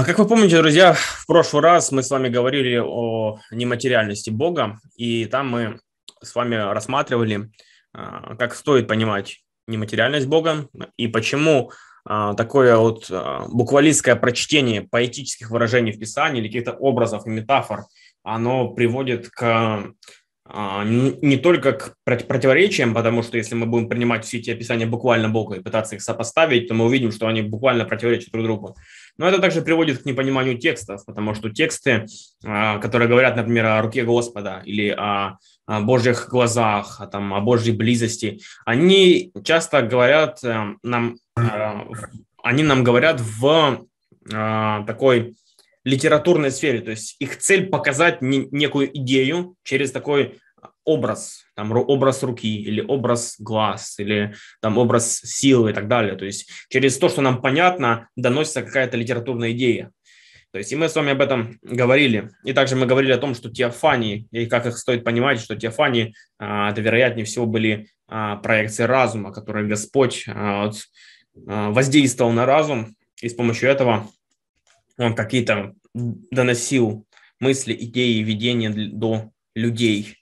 А, как вы помните, друзья, в прошлый раз мы с вами говорили о нематериальности Бога, и там мы с вами рассматривали, а, как стоит понимать нематериальность Бога и почему а, такое вот буквалистское прочтение поэтических выражений в Писании или каких-то образов и метафор, оно приводит к не только к противоречиям, потому что если мы будем принимать все эти описания буквально Бога и пытаться их сопоставить, то мы увидим, что они буквально противоречат друг другу. Но это также приводит к непониманию текстов, потому что тексты, а, которые говорят, например, о руке Господа или о, Божьих глазах, о, там, о Божьей близости, они часто говорят э, нам, э, они нам говорят в а, такой литературной сфере. То есть их цель показать не, некую идею через такой образ, там образ руки или образ глаз или там образ силы и так далее. То есть через то, что нам понятно, доносится какая-то литературная идея. То есть и мы с вами об этом говорили. И также мы говорили о том, что теофании, и как их стоит понимать, что теофании, а, это вероятнее всего были а, проекции разума, которые Господь а, вот, воздействовал на разум, и с помощью этого он какие-то доносил мысли, идеи, видения до людей.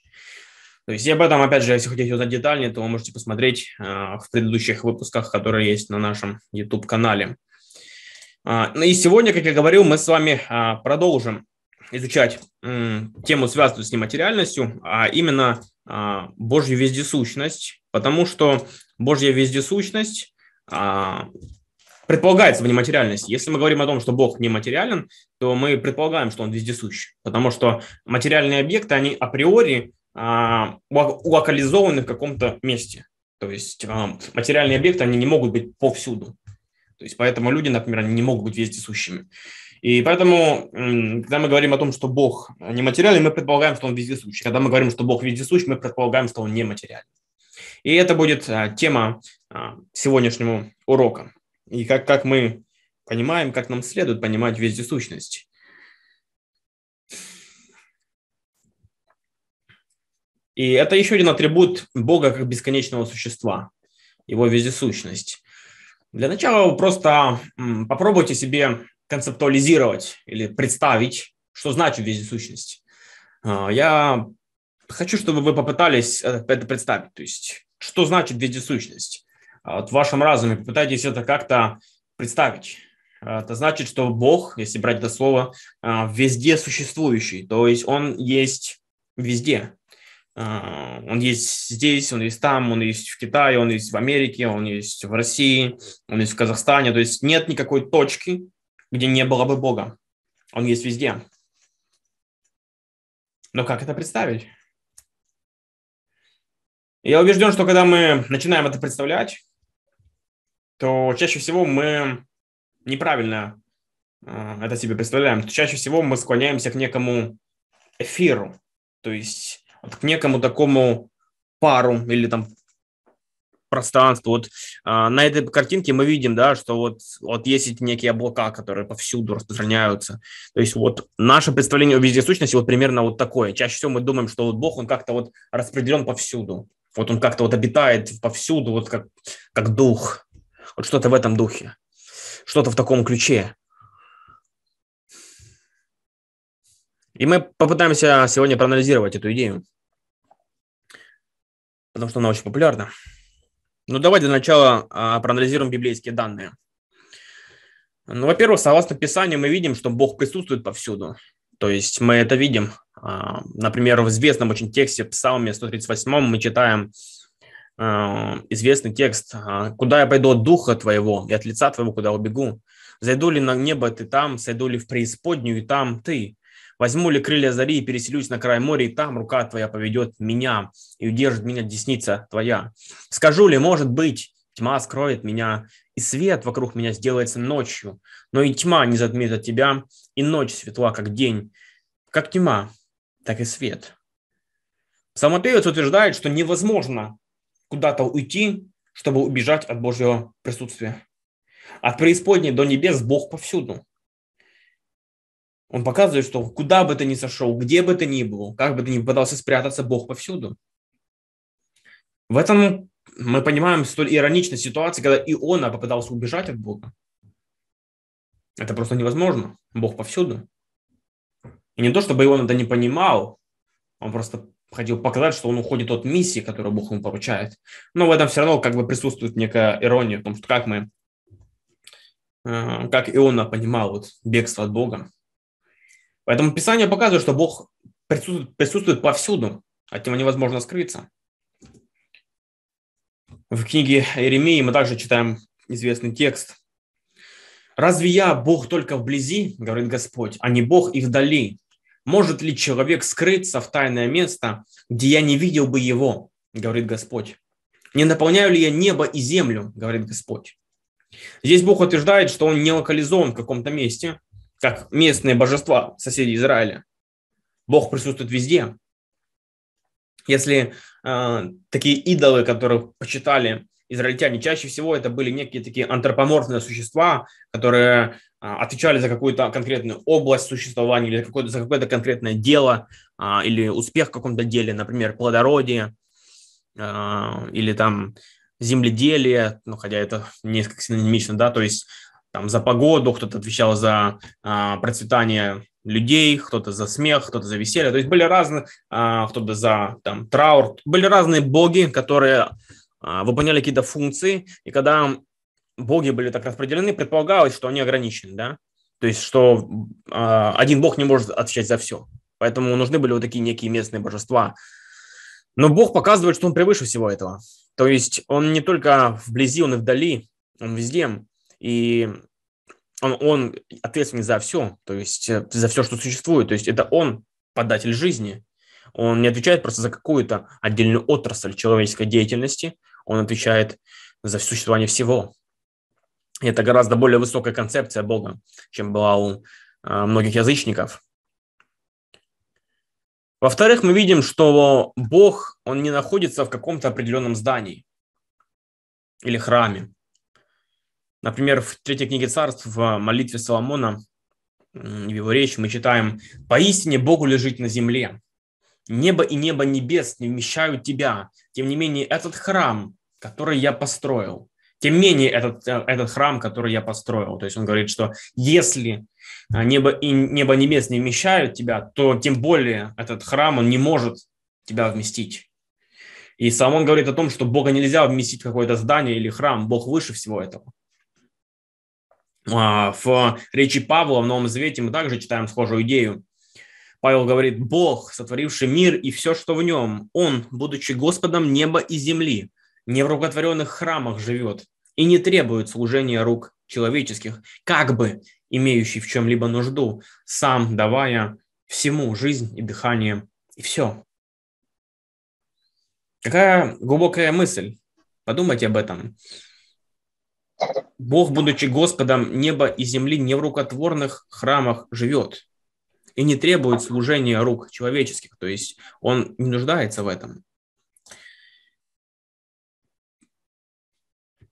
То есть и об этом, опять же, если хотите узнать детальнее, то вы можете посмотреть э, в предыдущих выпусках, которые есть на нашем YouTube-канале. А, ну и сегодня, как я говорил, мы с вами а, продолжим изучать тему, связанную с нематериальностью, а именно а, Божью вездесущность, потому что Божья вездесущность предполагается в нематериальности. Если мы говорим о том, что Бог нематериален, то мы предполагаем, что Он вездесущ, потому что материальные объекты, они априори локализованы в каком-то месте. То есть а, материальные объекты, они не могут быть повсюду. То есть поэтому люди, например, они не могут быть вездесущими. И поэтому, когда мы говорим о том, что Бог нематериален, мы предполагаем, что Он вездесущий. Когда мы говорим, что Бог вездесущ, мы предполагаем, что Он нематериален. И это будет а, тема сегодняшнего урока и как, как мы понимаем, как нам следует понимать вездесущность. И это еще один атрибут Бога как бесконечного существа, его вездесущность. Для начала просто попробуйте себе концептуализировать или представить, что значит вездесущность. А, я хочу, чтобы вы попытались это представить. То есть, что значит вездесущность? А вот в вашем разуме попытайтесь это как-то представить. А, это значит, что Бог, если брать это слово, везде существующий, то есть Он есть везде. Он есть здесь, он есть там, он есть в Китае, он есть в Америке, он есть в России, он есть в Казахстане. То есть нет никакой точки, где не было бы Бога. Он есть везде. Но как это представить? Я убежден, что когда мы начинаем это представлять, то чаще всего мы неправильно э, это себе представляем. Чаще всего мы склоняемся к некому эфиру, то есть вот к некому такому пару или там пространству. Вот а, на этой картинке мы видим, да, что вот, вот есть эти некие облака, которые повсюду распространяются. То есть вот наше представление о вездесущности вот примерно вот такое. Чаще всего мы думаем, что вот Бог, он как-то вот распределен повсюду. Вот он как-то вот обитает повсюду, вот как, как дух. Вот что-то в этом духе, что-то в таком ключе. И мы попытаемся сегодня проанализировать эту идею, потому что она очень популярна. Ну, давайте для начала а, проанализируем библейские данные. Ну, во-первых, согласно Писанию, мы видим, что Бог присутствует повсюду. То есть мы это видим. А, например, в известном очень тексте Псалме 138 мы читаем Э, известный текст а, «Куда я пойду от духа твоего и от лица твоего, куда убегу? Зайду ли на небо ты там, сойду ли в преисподнюю и там ты? Возьму ли крылья зари и переселюсь на край моря, и там рука твоя поведет меня и удержит меня десница твоя? Скажу ли, может быть, тьма скроет меня, и свет вокруг меня сделается ночью, но и тьма не затмит от тебя, и ночь светла, как день, как тьма, так и свет». Псалмопевец утверждает, что невозможно куда-то уйти, чтобы убежать от Божьего присутствия. От преисподней до небес Бог повсюду. Он показывает, что куда бы ты ни сошел, где бы ты ни был, как бы ты ни пытался спрятаться, Бог повсюду. В этом мы понимаем столь ироничной ситуации, когда Иона попытался убежать от Бога. Это просто невозможно. Бог повсюду. И не то, чтобы его это не понимал, он просто хотел показать, что он уходит от миссии, которую Бог ему поручает. Но в этом все равно как бы присутствует некая ирония в том, что как мы, э, как Иона понимал вот бегство от Бога. Поэтому Писание показывает, что Бог присутствует, присутствует повсюду, от него невозможно скрыться. В книге Иеремии мы также читаем известный текст. «Разве я Бог только вблизи, — говорит Господь, — а не Бог и вдали? Может ли человек скрыться в тайное место, где я не видел бы его, — говорит Господь? Не наполняю ли я небо и землю, — говорит Господь? Здесь Бог утверждает, что он не локализован в каком-то месте, как местные божества соседей Израиля. Бог присутствует везде. Если э, такие идолы, которых почитали израильтяне, чаще всего это были некие такие антропоморфные существа, которые э, отвечали за какую-то конкретную область существования или какое-то, за какое-то конкретное дело э, или успех в каком-то деле, например, плодородие э, или там земледелие, ну, хотя это несколько синонимично, да, то есть там за погоду, кто-то отвечал за а, процветание людей, кто-то за смех, кто-то за веселье. То есть были разные, а, кто-то за там, траур. Были разные боги, которые а, выполняли какие-то функции. И когда боги были так распределены, предполагалось, что они ограничены. Да? То есть, что а, один бог не может отвечать за все. Поэтому нужны были вот такие некие местные божества. Но Бог показывает, что Он превыше всего этого. То есть Он не только вблизи, Он и вдали, Он везде. И он, он ответственен за все, то есть э, за все, что существует. То есть это он податель жизни. Он не отвечает просто за какую-то отдельную отрасль человеческой деятельности, он отвечает за существование всего. И это гораздо более высокая концепция Бога, чем была у а, многих язычников. Во-вторых, мы видим, что Бог, он не находится в каком-то определенном здании или храме. Например, в третьей книге царств, в молитве Соломона, в его речи мы читаем «Поистине Богу лежит на земле, небо и небо небес не вмещают тебя, тем не менее этот храм, который я построил, тем менее этот, э, этот храм, который я построил». То есть он говорит, что если а, небо и небо небес не вмещают тебя, то тем более этот храм, он не может тебя вместить. И Соломон говорит о том, что Бога нельзя вместить в какое-то здание или храм, Бог выше всего этого. А, в речи Павла в Новом Завете мы также читаем схожую идею. Павел говорит, Бог, сотворивший мир и все, что в нем, Он, будучи Господом неба и земли, не в рукотворенных храмах живет и не требует служения рук человеческих, как бы имеющий в чем-либо нужду, сам давая всему жизнь и дыхание, и все. Какая глубокая мысль. Подумайте об этом. Бог, будучи Господом неба и земли, не в рукотворных храмах живет и не требует служения рук человеческих, то есть он не нуждается в этом.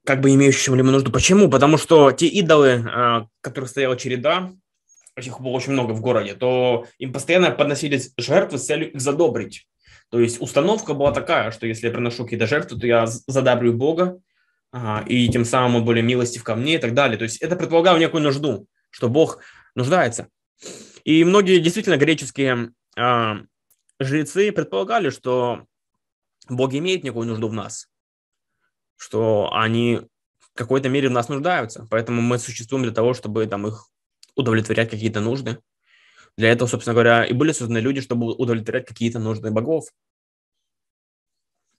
Как бы имеющим ли мы нужду. Почему? Потому что те идолы, а, которых стояла череда, их было очень много в городе, то им постоянно подносились жертвы с целью их задобрить. То есть установка была такая, что если я приношу какие-то жертвы, то я задабрю Бога, и тем самым он более милостив ко мне и так далее. То есть это предполагало некую нужду, что Бог нуждается. И многие действительно греческие а, жрецы предполагали, что Бог имеет некую нужду в нас, что они в какой-то мере в нас нуждаются, поэтому мы существуем для того, чтобы там их удовлетворять какие-то нужды. Для этого, собственно говоря, и были созданы люди, чтобы удовлетворять какие-то нужды богов.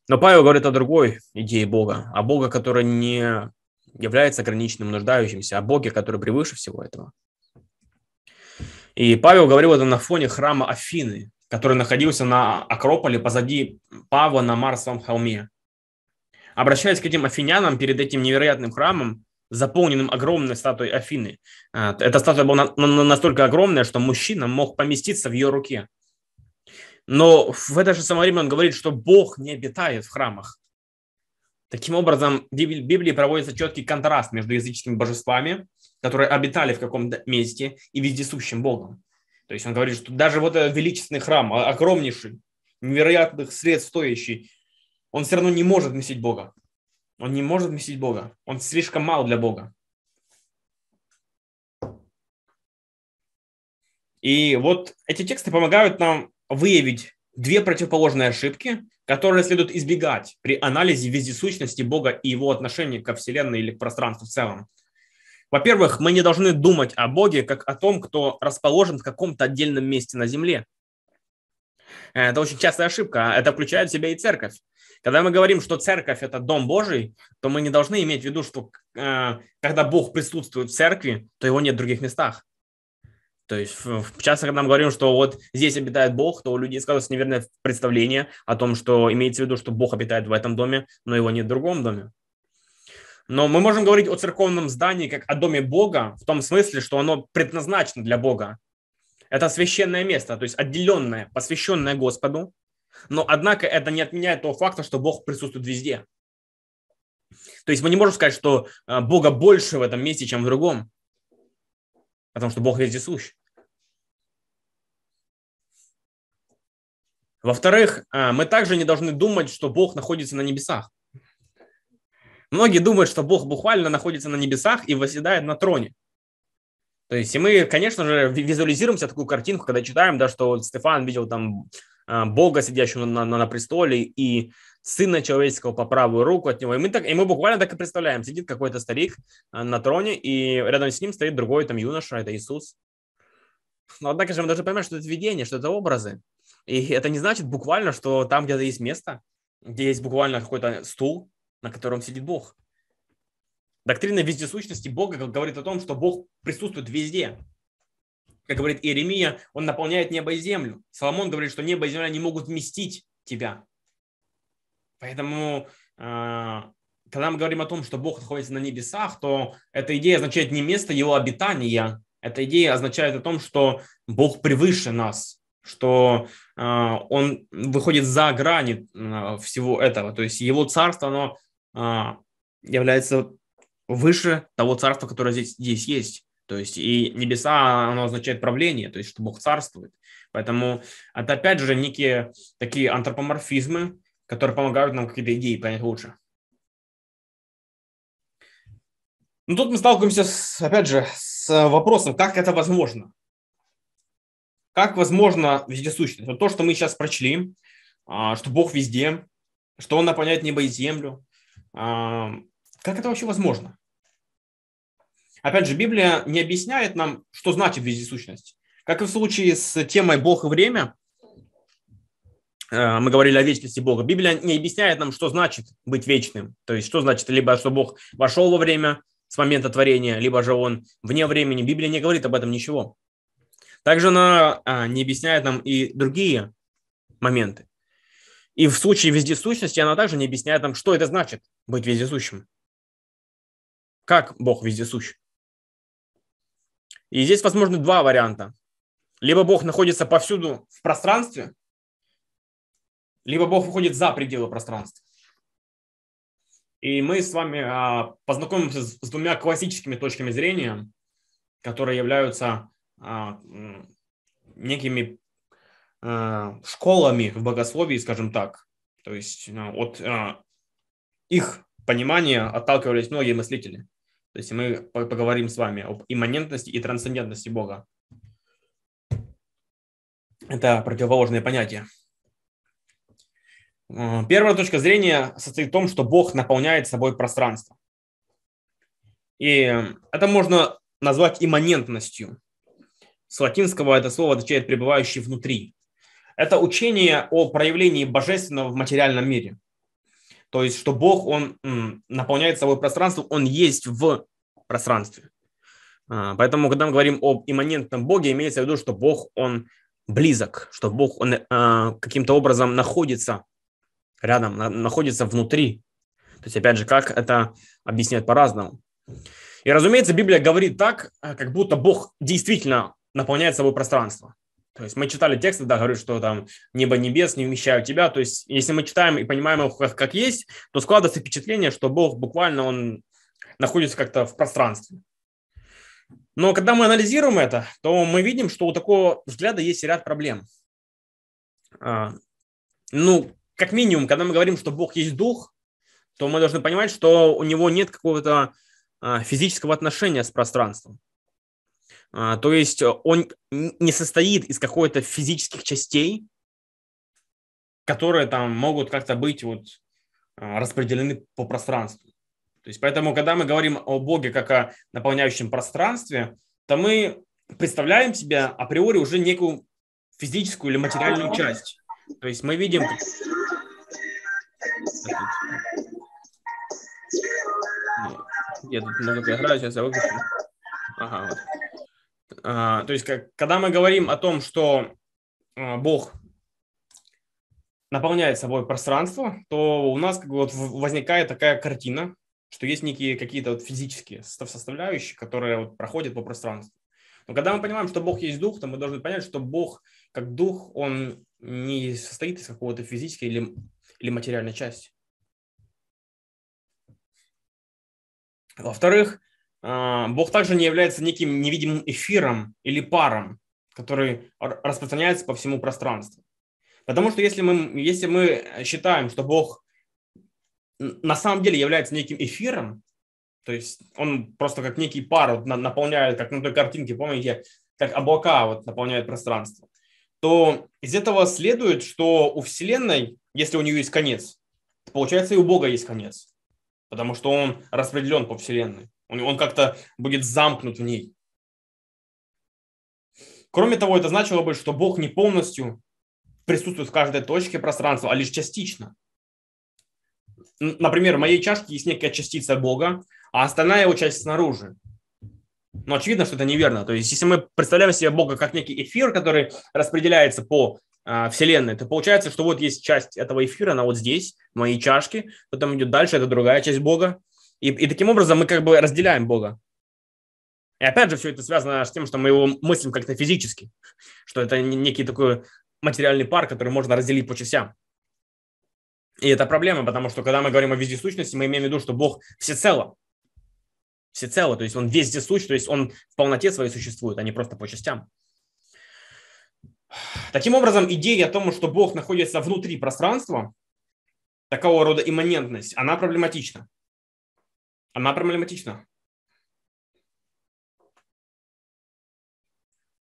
Но Павел говорит о другой идее Бога, о Бога, который не является ограниченным, нуждающимся, о Боге, который превыше всего этого. И Павел говорил это на фоне храма Афины, который находился на Акрополе позади Павла на Марсовом холме. Обращаясь к этим афинянам перед этим невероятным храмом, заполненным огромной статуей Афины, э, эта статуя была настолько огромная, что мужчина мог поместиться в ее руке. Но в это же самое время он говорит, что Бог не обитает в храмах. Таким образом, в Библии проводится четкий контраст между языческими божествами, которые обитали в каком-то месте, и вездесущим Богом. То есть он говорит, что даже вот этот величественный храм, огромнейший, невероятных средств стоящий, он все равно не может вместить Бога. Он не может вместить Бога. Он слишком мал для Бога. И вот эти тексты помогают нам выявить две противоположные ошибки, которые следует избегать при анализе вездесущности Бога и его отношения ко Вселенной или к пространству в целом. Во-первых, мы не должны думать о Боге как о том, кто расположен в каком-то отдельном месте на Земле. Это очень частая ошибка. Это включает в себя и церковь. Когда мы говорим, что церковь – это дом Божий, то мы не должны иметь в виду, что э, когда Бог присутствует в церкви, то его нет в других местах. То есть, часто, когда мы говорим, что вот здесь обитает Бог, то у людей складывается неверное представление о том, что имеется в виду, что Бог обитает в этом доме, но его нет в другом доме. Но мы можем говорить о церковном здании как о доме Бога в том смысле, что оно предназначено для Бога. Это священное место, то есть отделенное, посвященное Господу. Но, однако, это не отменяет того факта, что Бог присутствует везде. То есть мы не можем сказать, что э, Бога больше в этом месте, чем в другом. Потому что Бог везде Во-вторых, а, мы также не должны думать, что Бог находится на небесах. Многие думают, что Бог буквально находится на небесах и восседает на троне. То есть, и мы, конечно же, визуализируем себе такую картинку, когда читаем, да, что Стефан видел там а, Бога, сидящего на, на, на престоле, и Сына Человеческого по правую руку от него. И мы, так, и мы буквально так и представляем. Сидит какой-то старик а, на троне, и рядом с ним стоит другой там юноша, это Иисус. Но однако же мы должны понимать, что это видение, что это образы. И это не значит буквально, что там где-то есть место, где есть буквально какой-то стул, на котором сидит Бог. Доктрина вездесущности Бога говорит о том, что Бог присутствует везде. Как говорит Иеремия, он наполняет небо и землю. Соломон говорит, что небо и земля не могут вместить тебя. Поэтому, а, когда мы говорим о том, что Бог находится на небесах, то эта идея означает не место его обитания. Эта идея означает о том, что Бог превыше нас, что он выходит за грани э, всего этого. То есть его царство, оно э, является выше того царства, которое здесь, здесь есть. То есть и небеса, оно означает правление, то есть что Бог царствует. Поэтому это опять же некие такие антропоморфизмы, которые помогают нам какие-то идеи понять лучше. Но тут мы сталкиваемся, с, опять же, с вопросом, как это возможно. Как возможно вездесущность? Вот то, что мы сейчас прочли, а, что Бог везде, что Он наполняет небо и землю. А, как это вообще возможно? Опять же, Библия не объясняет нам, что значит вездесущность. Как и в случае с темой Бог и время, а, мы говорили о вечности Бога. Библия не объясняет нам, что значит быть вечным. То есть, что значит, либо что Бог вошел во время с момента творения, либо же Он вне времени. Библия не говорит об этом ничего. Также она а, не объясняет нам и другие моменты. И в случае вездесущности она также не объясняет нам, что это значит быть вездесущим. Как Бог вездесущ. И здесь возможны два варианта. Либо Бог находится повсюду в пространстве, либо Бог выходит за пределы пространства. И мы с вами а, познакомимся с двумя классическими точками зрения, которые являются некими а, школами в богословии, скажем так. То есть а, от их понимания отталкивались многие мыслители. То есть мы поговорим с вами об имманентности и трансцендентности Бога. Это противоположные понятия. Первая точка зрения состоит в том, что Бог наполняет собой пространство. И это можно назвать имманентностью. С латинского это слово означает «пребывающий внутри». Это учение о проявлении божественного в материальном мире. То есть, что Бог, Он наполняет собой пространство, Он есть в пространстве. А, поэтому, когда мы говорим об имманентном Боге, имеется в виду, что Бог, Он близок, что Бог, Он а, каким-то образом находится рядом, находится внутри. То есть, опять же, как это объяснять по-разному. И, разумеется, Библия говорит так, как будто Бог действительно наполняет собой пространство. То есть мы читали тексты, да, говорят, что там небо небес не вмещают тебя. То есть если мы читаем и понимаем их как, как есть, то складывается впечатление, что Бог буквально он находится как-то в пространстве. Но когда мы анализируем это, то мы видим, что у такого взгляда есть ряд проблем. А, ну, как минимум, когда мы говорим, что Бог есть дух, то мы должны понимать, что у него нет какого-то а, физического отношения с пространством. А, то есть он не состоит из какой-то физических частей, которые там могут как-то быть вот а, распределены по пространству. То есть поэтому, когда мы говорим о Боге как о наполняющем пространстве, то мы представляем себе априори уже некую физическую или материальную часть. То есть мы видим... Я тут музыка играю, сейчас я выключу. Ага, вот. А, то есть, как, когда мы говорим о том, что а, Бог наполняет собой пространство, то у нас как бы вот возникает такая картина, что есть некие какие-то вот физические составляющие, которые вот проходят по пространству. Но когда мы понимаем, что Бог есть дух, то мы должны понять, что Бог как дух, он не состоит из какого-то физической или, или материальной части. Во-вторых, Бог также не является неким невидимым эфиром или паром, который распространяется по всему пространству. Потому что если мы, если мы считаем, что Бог на самом деле является неким эфиром, то есть он просто как некий пар вот, наполняет, как на той картинке, помните, как облака вот, наполняют пространство, то из этого следует, что у Вселенной, если у нее есть конец, получается и у Бога есть конец, потому что он распределен по Вселенной. Он, он как-то будет замкнут в ней. Кроме того, это значило бы, что Бог не полностью присутствует в каждой точке пространства, а лишь частично. Например, в моей чашке есть некая частица Бога, а остальная его часть снаружи. Но очевидно, что это неверно. То есть, если мы представляем себе Бога как некий эфир, который распределяется по э, Вселенной, то получается, что вот есть часть этого эфира, она вот здесь, в моей чашке, потом идет дальше, это другая часть Бога. И, и таким образом мы как бы разделяем Бога. И опять же, все это связано с тем, что мы его мыслим как-то физически, что это некий такой материальный пар, который можно разделить по частям. И это проблема, потому что когда мы говорим о вездесущности, мы имеем в виду, что Бог всецело, всецело, то есть он вездесущ, то есть он в полноте своей существует, а не просто по частям. Таким образом, идея о том, что Бог находится внутри пространства, такого рода имманентность, она проблематична. Она проблематична.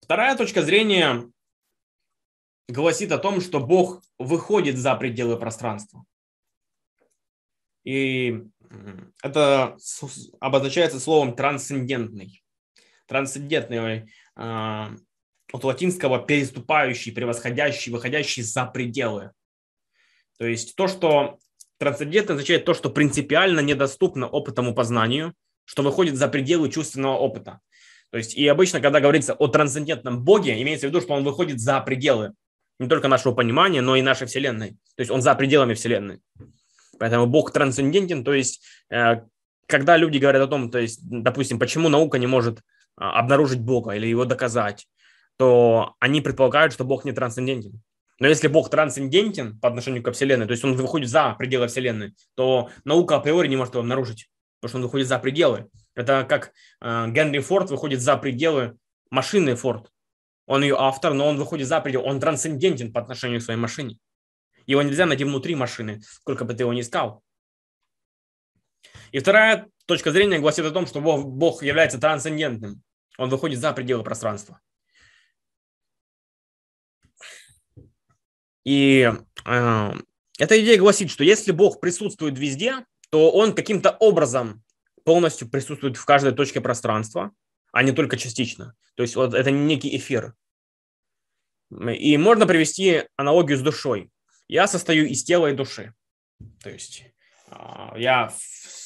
Вторая точка зрения гласит о том, что Бог выходит за пределы пространства. И это обозначается словом трансцендентный. Трансцендентный э, от латинского переступающий, превосходящий, выходящий за пределы. То есть то, что трансцендентно означает то, что принципиально недоступно опытному познанию, что выходит за пределы чувственного опыта. То есть и обычно, когда говорится о трансцендентном Боге, имеется в виду, что он выходит за пределы не только нашего понимания, но и нашей Вселенной. То есть он за пределами Вселенной. Поэтому Бог трансцендентен, то есть э, когда люди говорят о том, то есть, допустим, почему наука не может а, обнаружить Бога или его доказать, то они предполагают, что Бог не трансцендентен. Но если Бог трансцендентен по отношению к Вселенной, то есть он выходит за пределы Вселенной, то наука априори не может его обнаружить, потому что он выходит за пределы. Это как э, Генри Форд выходит за пределы машины Форд. Он ее автор, но он выходит за пределы, он трансцендентен по отношению к своей машине. Его нельзя найти внутри машины, сколько бы ты его ни искал. И вторая точка зрения гласит о том, что Бог, Бог является трансцендентным. Он выходит за пределы пространства. И э, эта идея гласит, что если Бог присутствует везде, то Он каким-то образом полностью присутствует в каждой точке пространства, а не только частично. То есть вот это некий эфир. И можно привести аналогию с душой. Я состою из тела и души. То есть а, я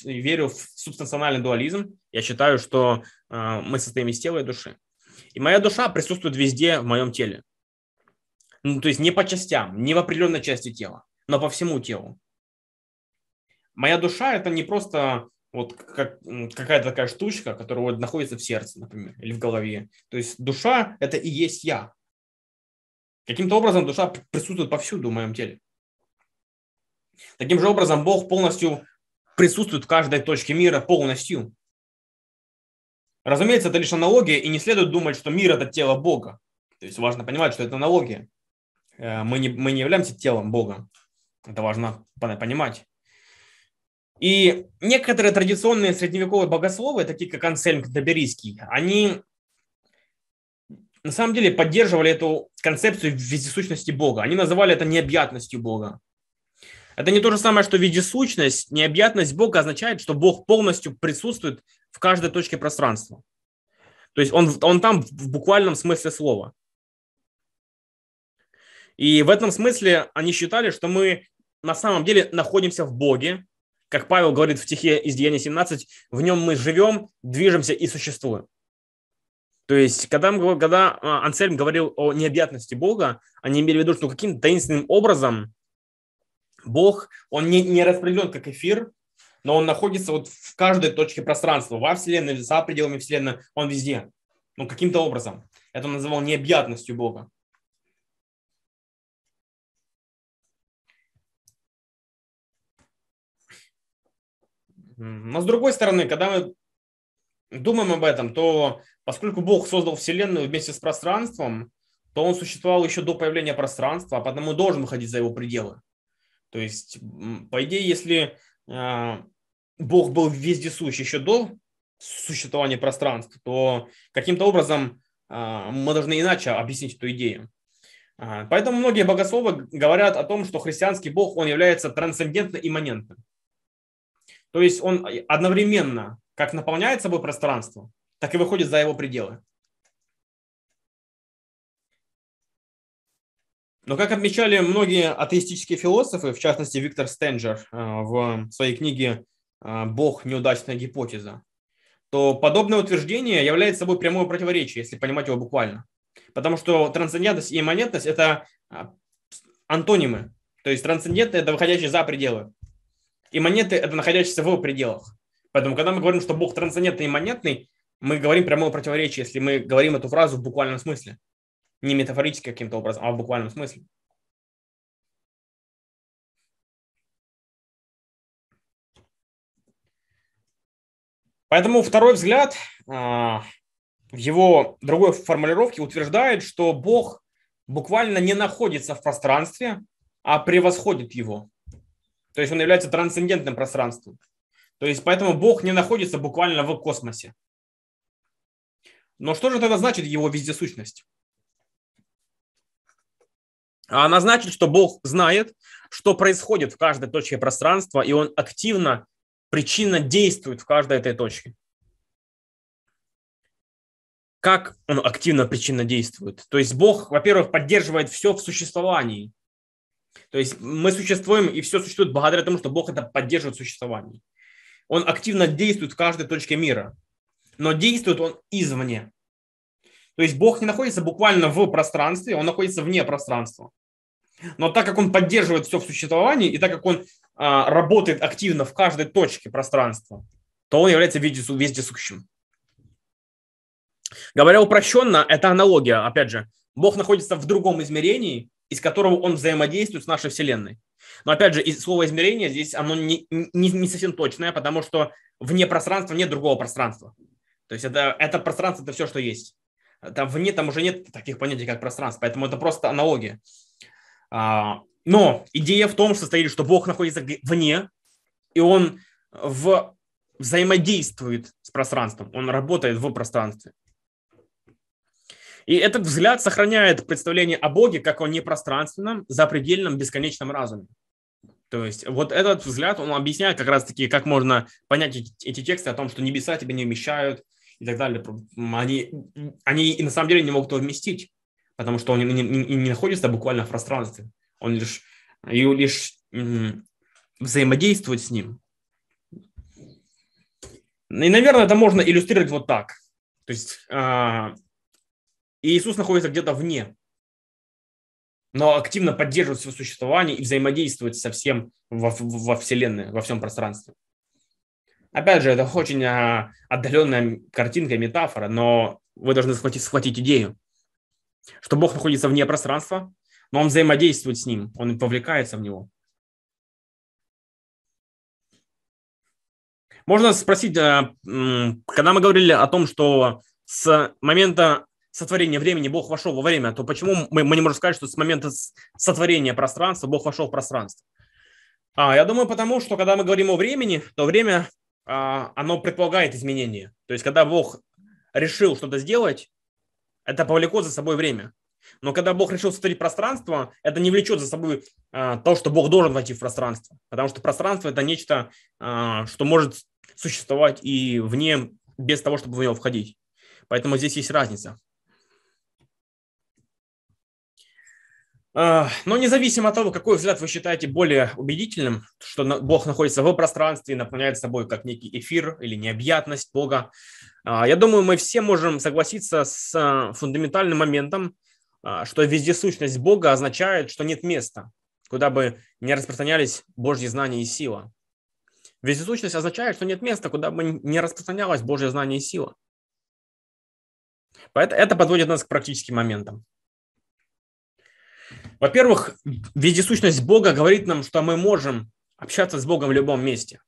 верю в субстанциональный дуализм. Я считаю, что а, мы состоим из тела и души. И моя душа присутствует везде в моем теле. Ну, то есть не по частям, не в определенной части тела, но по всему телу. Моя душа – это не просто вот как, какая-то такая штучка, которая вот находится в сердце, например, или в голове. То есть душа – это и есть я. Каким-то образом душа присутствует повсюду в моем теле. Таким же образом Бог полностью присутствует в каждой точке мира полностью. Разумеется, это лишь аналогия, и не следует думать, что мир – это тело Бога. То есть важно понимать, что это аналогия. Э, мы не, мы не являемся телом Бога. Это важно понимать. И некоторые традиционные средневековые богословы, такие как Ансельм Доберийский, они на самом деле поддерживали эту концепцию вездесущности Бога. Они называли это необъятностью Бога. Это не то же самое, что вездесущность. Необъятность Бога означает, что Бог полностью присутствует в каждой точке пространства. То есть он, он там в буквальном смысле слова. И в этом смысле они считали, что мы на самом деле находимся в Боге. Как Павел говорит в стихе из Деяния 17, в нем мы живем, движемся и существуем. То есть, когда, когда а, Ансельм говорил о необъятности Бога, они имели в виду, что каким-то таинственным образом Бог, он не, не распределен как эфир, но он находится вот в каждой точке пространства, во Вселенной, за пределами Вселенной, он везде. Ну, каким-то образом. Это он называл необъятностью Бога. Но с другой стороны, когда мы думаем об этом, то поскольку Бог создал Вселенную вместе с пространством, то он существовал еще до появления пространства, а потому должен выходить за его пределы. То есть, по идее, если э, Бог был вездесущ еще до существования пространства, то каким-то образом э, мы должны иначе объяснить эту идею. Э, поэтому многие богословы говорят о том, что христианский Бог, он является трансцендентно-имманентным. То есть он одновременно как наполняет собой пространство, так и выходит за его пределы. Но как отмечали многие атеистические философы, в частности Виктор Стенджер э, в своей книге э, «Бог. Неудачная гипотеза», то подобное утверждение является собой прямое противоречие, если понимать его буквально. Потому что трансцендентность и имманентность – это э, антонимы. То есть трансцендентное – это выходящие за пределы. Имманенты – это находящиеся в пределах. Поэтому, когда мы говорим, что Бог трансцендентный и имманентный, мы говорим прямое противоречие, если мы говорим эту фразу в буквальном смысле. Не метафорически каким-то образом, а в буквальном смысле. Поэтому второй взгляд а, в его другой формулировке утверждает, что Бог буквально не находится в пространстве, а превосходит его. То есть он является трансцендентным пространством. То есть поэтому Бог не находится буквально в космосе. Но что же тогда значит его вездесущность? Она значит, что Бог знает, что происходит в каждой точке пространства, и Он активно, причинно действует в каждой этой точке. Как Он активно, причинно действует? То есть Бог, во-первых, поддерживает все в существовании. То есть мы существуем, и все существует благодаря тому, что Бог это поддерживает существование. Он активно действует в каждой точке мира, но действует он извне. То есть Бог не находится буквально в пространстве, он находится вне пространства. Но так как он поддерживает все в существовании, и так как он а, работает активно в каждой точке пространства, то он является вездесущим. Говоря упрощенно, это аналогия. Опять же, Бог находится в другом измерении, из которого он взаимодействует с нашей Вселенной. Но опять же, слово измерение здесь оно не, не, не совсем точное, потому что вне пространства нет другого пространства. То есть это, это пространство, это все, что есть. Там вне там уже нет таких понятий, как пространство, поэтому это просто аналогия. А, но идея в том состоит, что Бог находится вне, и Он в, взаимодействует с пространством, Он работает в пространстве. И этот взгляд сохраняет представление о Боге как о непространственном, запредельном, бесконечном разуме. То есть вот этот взгляд, он объясняет как раз-таки, как можно понять эти тексты о том, что небеса тебя не вмещают и так далее. Они, они и на самом деле не могут его вместить потому что он не, не, не находится буквально в пространстве, он лишь, и лишь взаимодействует с ним. И, наверное, это можно иллюстрировать вот так. То есть э, Иисус находится где-то вне, но активно поддерживает свое существование и взаимодействует со всем во, во Вселенной, во всем пространстве. Опять же, это очень а, отдаленная картинка, метафора, но вы должны схватить, схватить идею что Бог находится вне пространства, но он взаимодействует с ним, он повлекается в него. Можно спросить, э, когда мы говорили о том, что с момента сотворения времени Бог вошел во время, то почему мы, мы не можем сказать, что с момента сотворения пространства Бог вошел в пространство? А, я думаю, потому что когда мы говорим о времени, то время, а, оно предполагает изменения. То есть, когда Бог решил что-то сделать, Это повлекло за собой время. Но когда Бог решил сотворить пространство, это не влечет за собой а, то, что Бог должен войти в пространство. Потому что пространство – это нечто, а, что может существовать и вне, без того, чтобы в него входить. Поэтому здесь есть разница. Но независимо от того, какой взгляд вы считаете более убедительным, что Бог находится в пространстве и наполняет собой как некий эфир или необъятность Бога, а, я думаю, мы все можем согласиться с а, фундаментальным моментом, что вездесущность Бога означает, что нет места, куда бы не распространялись Божьи знания и сила. Вездесущность означает, что нет места, куда бы не распространялось Божье знание и сила. Это подводит нас к практическим моментам. Во-первых, вездесущность Бога говорит нам, что мы можем общаться с Богом в любом месте.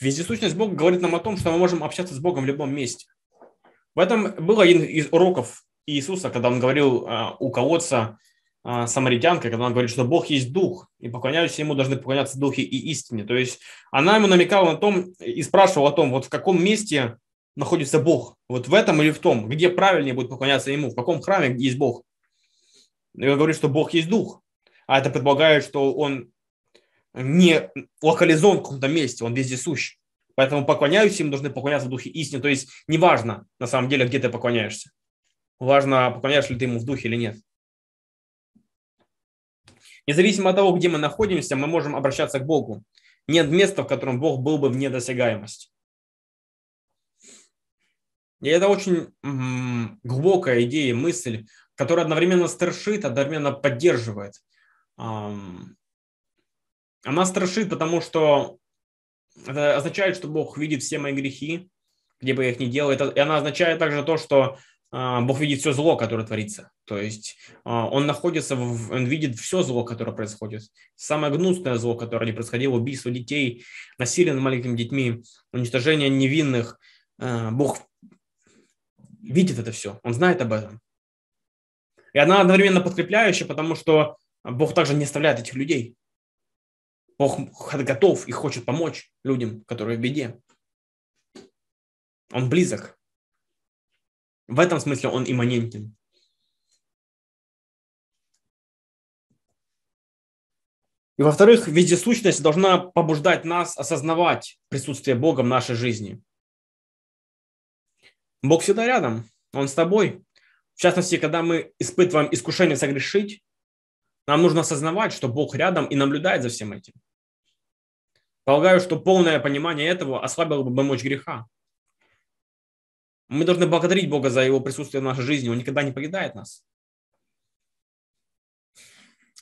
Вездесущность Бога говорит нам о том, что мы можем общаться с Богом в любом месте. В этом был один из уроков Иисуса, когда он говорил а, у колодца а, самаритянка, когда он говорит, что Бог есть Дух, и поклоняющиеся Ему должны поклоняться Духе и истине. То есть она ему намекала на том и спрашивала о том, вот в каком месте находится Бог? Вот в этом или в том? Где правильнее будет поклоняться Ему? В каком храме есть Бог? И он говорит, что Бог есть Дух. А это предполагает, что Он не локализован в каком-то месте, Он вездесущ. Поэтому поклоняющиеся им должны поклоняться в духе истины. То есть неважно, на самом деле, где ты поклоняешься. Важно, поклоняешься ли ты ему в духе или нет. Независимо от того, где мы находимся, мы можем обращаться к Богу. Нет места, в котором Бог был бы вне досягаемости. И это очень глубокая идея, мысль, которая одновременно страшит, одновременно поддерживает. Она страшит, потому что это означает, что Бог видит все мои грехи, где бы я их ни делал. И она означает также то, что а, Бог видит все зло, которое творится. То есть а, Он находится, в, Он видит все зло, которое происходит. Самое гнусное зло, которое не происходило, убийство детей, насилие над маленькими детьми, уничтожение невинных. А, Бог видит это все, он знает об этом. И она одновременно подкрепляющая, потому что Бог также не оставляет этих людей. Бог готов и хочет помочь людям, которые в беде. Он близок. В этом смысле он имманентен. И во-вторых, вездесущность должна побуждать нас осознавать присутствие Бога в нашей жизни. Бог всегда рядом, Он с тобой. В частности, когда мы испытываем искушение согрешить, нам нужно осознавать, что Бог рядом и наблюдает за всем этим. Полагаю, что полное понимание этого ослабило бы мощь греха. Мы должны благодарить Бога за Его присутствие в нашей жизни. Он никогда не покидает нас.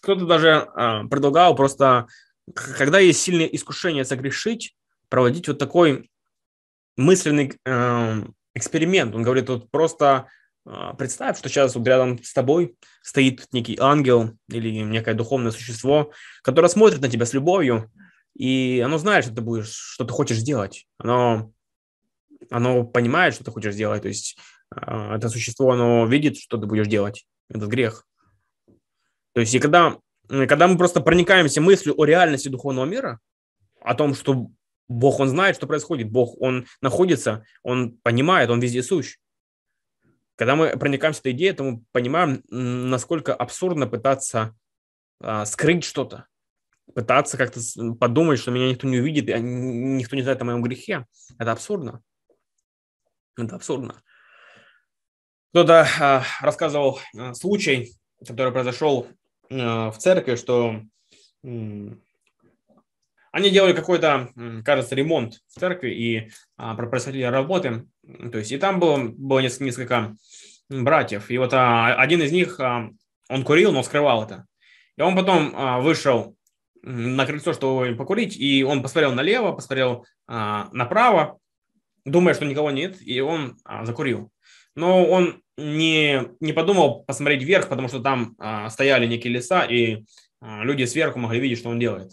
Кто-то даже а, предлагал просто, когда есть сильное искушение согрешить, проводить вот такой мысленный э, эксперимент. Он говорит, вот просто а, представь, что сейчас вот рядом с тобой стоит некий ангел или некое духовное существо, которое смотрит на тебя с любовью, и оно знает, что ты будешь, что ты хочешь сделать. Оно, оно понимает, что ты хочешь сделать. То есть а, это существо, оно видит, что ты будешь делать. Этот грех. То есть и когда, когда мы просто проникаемся мыслью о реальности духовного мира, о том, что Бог, Он знает, что происходит. Бог, Он находится, Он понимает, Он везде сущ. Когда мы проникаемся этой идеей, то мы понимаем, насколько абсурдно пытаться а, скрыть что-то, пытаться как-то подумать, что меня никто не увидит, и никто не знает о моем грехе. Это абсурдно. Это абсурдно. Кто-то а, рассказывал а, случай, который произошел а, в церкви, что они делали какой-то, кажется, ремонт в церкви и а, происходили работы. То есть и там было, было несколько, несколько братьев. И вот а, один из них, а, он курил, но скрывал это. И он потом а, вышел на крыльцо, чтобы покурить, и он посмотрел налево, посмотрел а, направо, думая, что никого нет, и он а, закурил. Но он не, не подумал посмотреть вверх, потому что там а, стояли некие леса, и а, люди сверху могли видеть, что он делает.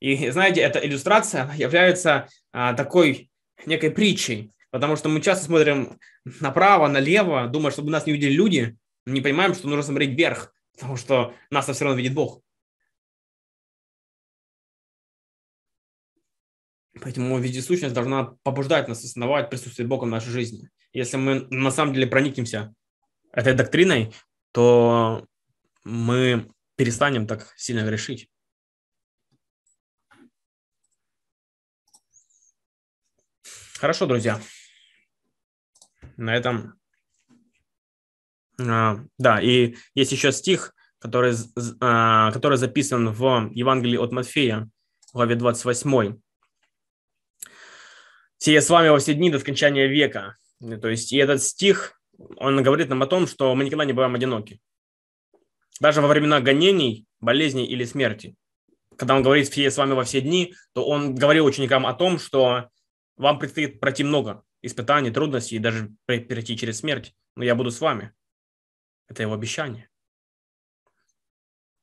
И знаете, эта иллюстрация является а, такой некой притчей, потому что мы часто смотрим направо, налево, думая, чтобы нас не видели люди, не понимаем, что нужно смотреть вверх, потому что нас все равно видит Бог. Поэтому вездесущность должна побуждать нас осознавать присутствие Бога в нашей жизни. Если мы на самом деле проникнемся этой доктриной, то мы перестанем так сильно грешить. Хорошо, друзья. На этом... А, да, и есть еще стих, который, а, который записан в Евангелии от Матфея, главе 28. «Сия с вами во все дни до скончания века». То есть, и этот стих, он говорит нам о том, что мы никогда не бываем одиноки. Даже во времена гонений, болезней или смерти. Когда он говорит «все с вами во все дни», то он говорил ученикам о том, что вам предстоит пройти много испытаний, трудностей, и даже перейти через смерть, но я буду с вами. Это его обещание.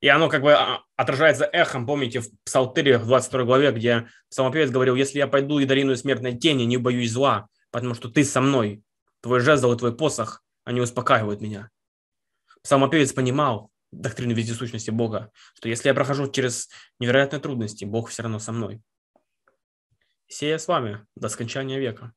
И оно как бы а, отражается эхом, помните, в Псалтыре в 22 главе, где самопевец говорил, если я пойду и долину смертной тени, не боюсь зла, потому что ты со мной, твой жезл и твой посох, они успокаивают меня. Самопевец понимал доктрину вездесущности Бога, что если я прохожу через невероятные трудности, Бог все равно со мной. Сея с вами до скончания века.